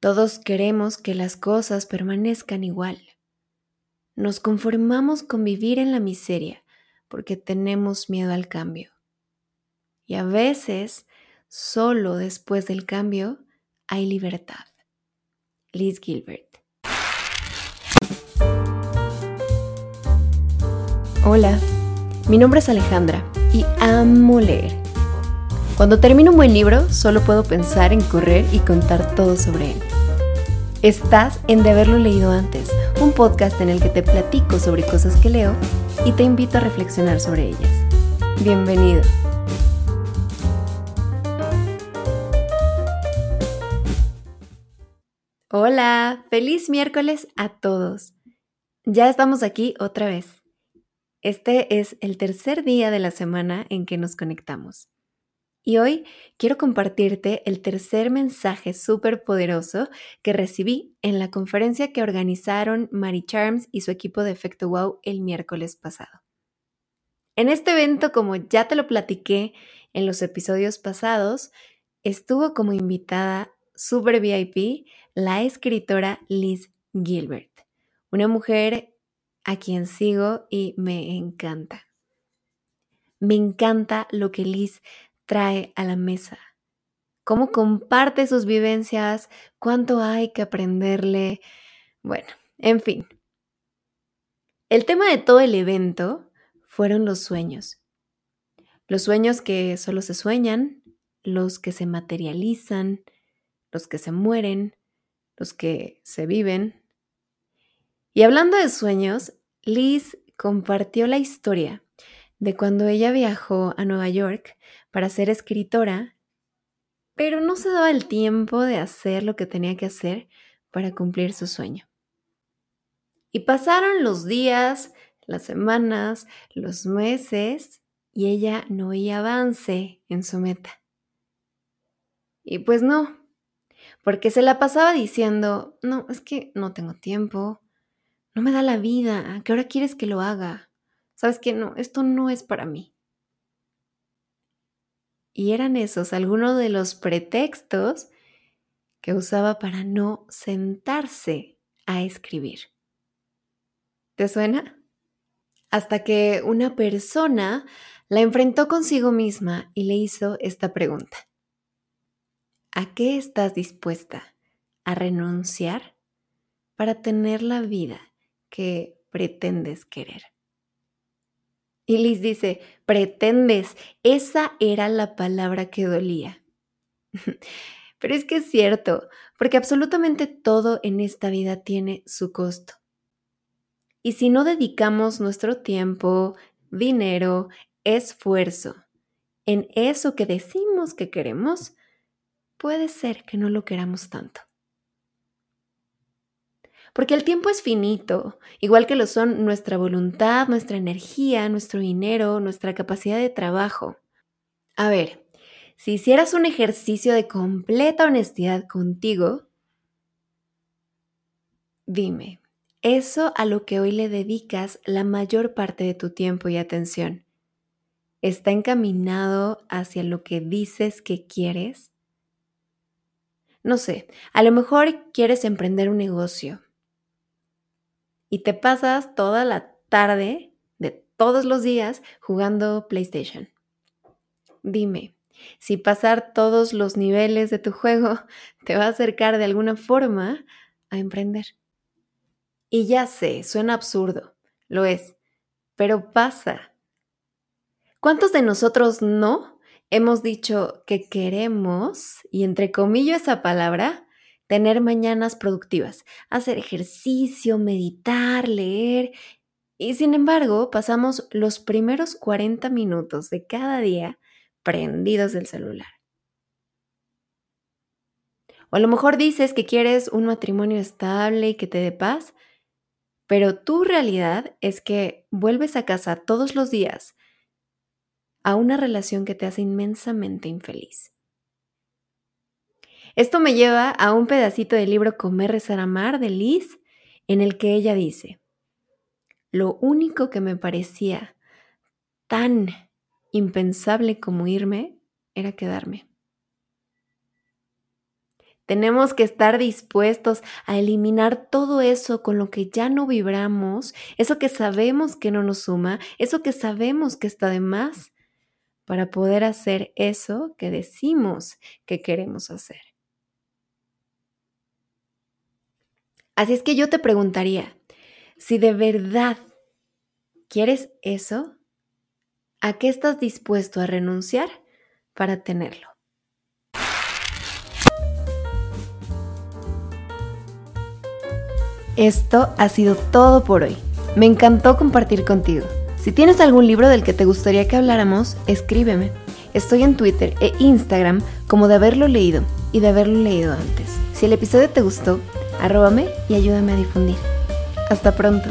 Todos queremos que las cosas permanezcan igual. Nos conformamos con vivir en la miseria porque tenemos miedo al cambio. Y a veces, solo después del cambio, hay libertad. Liz Gilbert. Hola, mi nombre es Alejandra y amo leer. Cuando termino un buen libro, solo puedo pensar en correr y contar todo sobre él. Estás en De haberlo leído antes, un podcast en el que te platico sobre cosas que leo y te invito a reflexionar sobre ellas. Bienvenido. Hola, feliz miércoles a todos. Ya estamos aquí otra vez. Este es el tercer día de la semana en que nos conectamos. Y hoy quiero compartirte el tercer mensaje súper poderoso que recibí en la conferencia que organizaron Mary Charms y su equipo de Efecto Wow el miércoles pasado. En este evento, como ya te lo platiqué en los episodios pasados, estuvo como invitada super VIP la escritora Liz Gilbert, una mujer a quien sigo y me encanta. Me encanta lo que Liz trae a la mesa, cómo comparte sus vivencias, cuánto hay que aprenderle. Bueno, en fin. El tema de todo el evento fueron los sueños. Los sueños que solo se sueñan, los que se materializan, los que se mueren, los que se viven. Y hablando de sueños, Liz compartió la historia de cuando ella viajó a Nueva York para ser escritora, pero no se daba el tiempo de hacer lo que tenía que hacer para cumplir su sueño. Y pasaron los días, las semanas, los meses, y ella no veía avance en su meta. Y pues no, porque se la pasaba diciendo, no, es que no tengo tiempo, no me da la vida, ¿a qué hora quieres que lo haga? ¿Sabes qué? No, esto no es para mí. Y eran esos algunos de los pretextos que usaba para no sentarse a escribir. ¿Te suena? Hasta que una persona la enfrentó consigo misma y le hizo esta pregunta. ¿A qué estás dispuesta a renunciar para tener la vida que pretendes querer? Y Liz dice, pretendes, esa era la palabra que dolía. Pero es que es cierto, porque absolutamente todo en esta vida tiene su costo. Y si no dedicamos nuestro tiempo, dinero, esfuerzo en eso que decimos que queremos, puede ser que no lo queramos tanto. Porque el tiempo es finito, igual que lo son nuestra voluntad, nuestra energía, nuestro dinero, nuestra capacidad de trabajo. A ver, si hicieras un ejercicio de completa honestidad contigo, dime, eso a lo que hoy le dedicas la mayor parte de tu tiempo y atención, ¿está encaminado hacia lo que dices que quieres? No sé, a lo mejor quieres emprender un negocio y te pasas toda la tarde de todos los días jugando PlayStation. Dime, si pasar todos los niveles de tu juego te va a acercar de alguna forma a emprender. Y ya sé, suena absurdo, lo es, pero pasa. ¿Cuántos de nosotros no hemos dicho que queremos, y entre comillas esa palabra, tener mañanas productivas, hacer ejercicio, meditar, leer. Y sin embargo, pasamos los primeros 40 minutos de cada día prendidos del celular. O a lo mejor dices que quieres un matrimonio estable y que te dé paz, pero tu realidad es que vuelves a casa todos los días a una relación que te hace inmensamente infeliz. Esto me lleva a un pedacito del libro Comer, Rezar, Amar de Liz, en el que ella dice, lo único que me parecía tan impensable como irme era quedarme. Tenemos que estar dispuestos a eliminar todo eso con lo que ya no vibramos, eso que sabemos que no nos suma, eso que sabemos que está de más, para poder hacer eso que decimos que queremos hacer. Así es que yo te preguntaría, si de verdad quieres eso, ¿a qué estás dispuesto a renunciar para tenerlo? Esto ha sido todo por hoy. Me encantó compartir contigo. Si tienes algún libro del que te gustaría que habláramos, escríbeme. Estoy en Twitter e Instagram como de haberlo leído y de haberlo leído antes. Si el episodio te gustó, arróbame y ayúdame a difundir. Hasta pronto.